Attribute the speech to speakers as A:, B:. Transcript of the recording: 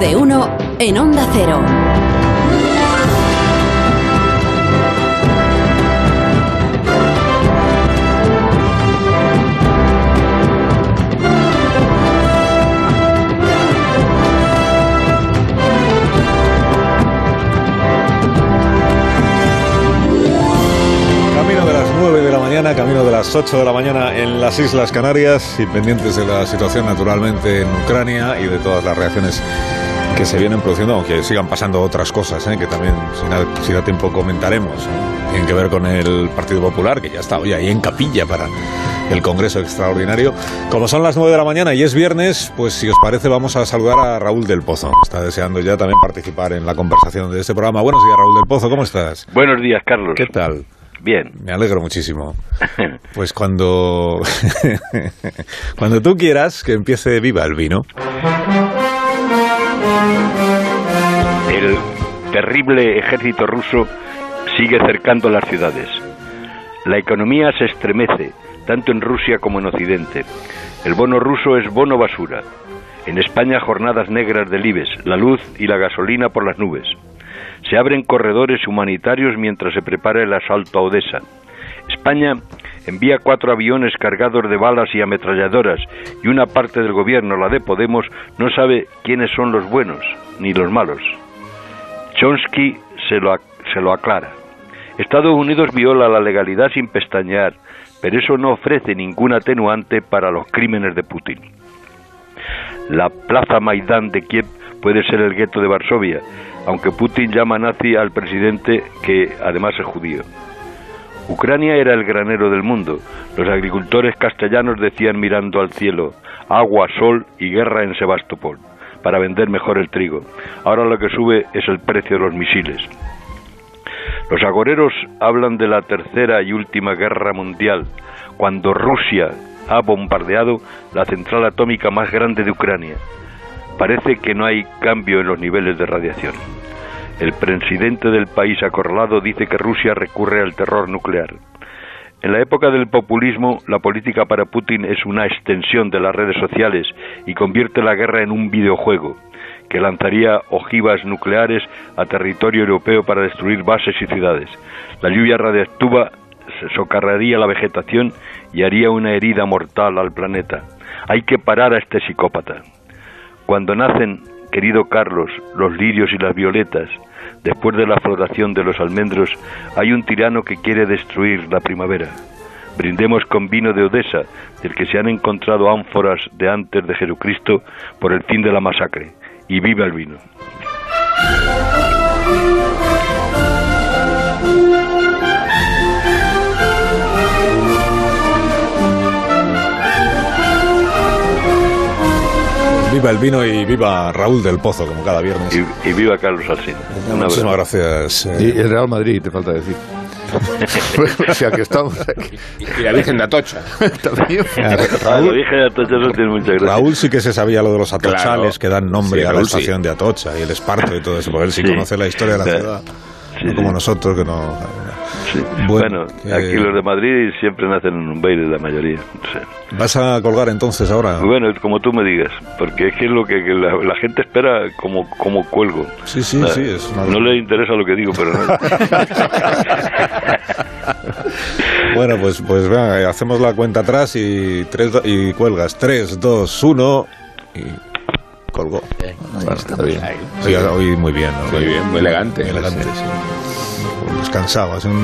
A: De uno en Onda Cero.
B: Camino de las 9 de la mañana, camino de las 8 de la mañana en las Islas Canarias y pendientes de la situación naturalmente en Ucrania y de todas las reacciones que se vienen produciendo, aunque sigan pasando otras cosas, ¿eh? que también, si da, tiempo, comentaremos. ¿eh? Tienen que ver con el Partido Popular, que ya está hoy ahí en capilla para el Congreso Extraordinario. Como son las 9 de la mañana y es viernes, pues si os parece vamos a saludar a Raúl del Pozo. Está deseando ya también participar en la conversación de este programa. Buenos días, Raúl del Pozo, ¿cómo estás?
C: Buenos días, Carlos.
B: ¿Qué tal?
C: Bien.
B: Me alegro muchísimo. Pues cuando cuando tú quieras que empiece viva el vino.
C: El terrible ejército ruso sigue cercando las ciudades. La economía se estremece, tanto en Rusia como en Occidente. El bono ruso es bono basura. En España jornadas negras del IBES, la luz y la gasolina por las nubes. Se abren corredores humanitarios mientras se prepara el asalto a Odessa. España envía cuatro aviones cargados de balas y ametralladoras y una parte del gobierno, la de Podemos, no sabe quiénes son los buenos ni los malos. Chomsky se lo, se lo aclara. Estados Unidos viola la legalidad sin pestañear, pero eso no ofrece ningún atenuante para los crímenes de Putin. La plaza Maidán de Kiev puede ser el gueto de Varsovia, aunque Putin llama nazi al presidente que además es judío. Ucrania era el granero del mundo. Los agricultores castellanos decían mirando al cielo, agua, sol y guerra en Sebastopol, para vender mejor el trigo. Ahora lo que sube es el precio de los misiles. Los agoreros hablan de la tercera y última guerra mundial, cuando Rusia ha bombardeado la central atómica más grande de Ucrania. Parece que no hay cambio en los niveles de radiación. El presidente del país acorralado dice que Rusia recurre al terror nuclear. En la época del populismo, la política para Putin es una extensión de las redes sociales y convierte la guerra en un videojuego que lanzaría ojivas nucleares a territorio europeo para destruir bases y ciudades. La lluvia radiactiva socarraría la vegetación y haría una herida mortal al planeta. Hay que parar a este psicópata. Cuando nacen, querido Carlos, los lirios y las violetas, después de la floración de los almendros, hay un tirano que quiere destruir la primavera. Brindemos con vino de Odessa, del que se han encontrado ánforas de antes de Jesucristo por el fin de la masacre. Y viva el vino.
B: Viva el vino y viva Raúl del Pozo, como cada viernes.
C: Y, y viva Carlos Alsina.
B: Muchísimas gracias. eh,
D: Y el Real Madrid, te falta decir. o sea, que estamos aquí.
E: Y la Virgen de Atocha.
D: También.
B: eh,
C: Ah, lo
B: Raúl,
C: dije a todos, eso tiene muchas gracias.
B: Raúl sí que se sabía lo de los atochales
E: Claro.
B: que dan nombre
E: Sí,
B: a la
E: Raúl sí.
B: estación de Atocha y el esparto y todo eso, porque él sí,
C: Sí.
B: conoce la historia de la
C: Sí.
B: ciudad.
C: Sí,
B: no
C: sí.
B: como nosotros que no.
C: Sí.
B: Bueno,
C: aquí los de Madrid siempre nacen en un baile, la mayoría. Sí.
B: ¿Vas a colgar entonces ahora?
C: Bueno, como tú me digas, porque es que es lo que, que la, la gente espera como, como cuelgo.
B: Sí, sí,
C: Ah,
B: sí, es una-
C: No le interesa lo que digo, pero no.
B: Bueno, pues, pues venga, hacemos la cuenta atrás y, tres, y cuelgas. 3, 2, 1 y colgó.
D: Bueno, está bien.
B: Hoy, hoy muy bien, ¿no?
E: Muy bien, muy elegante.
B: Muy elegante, sí. Descansado, es un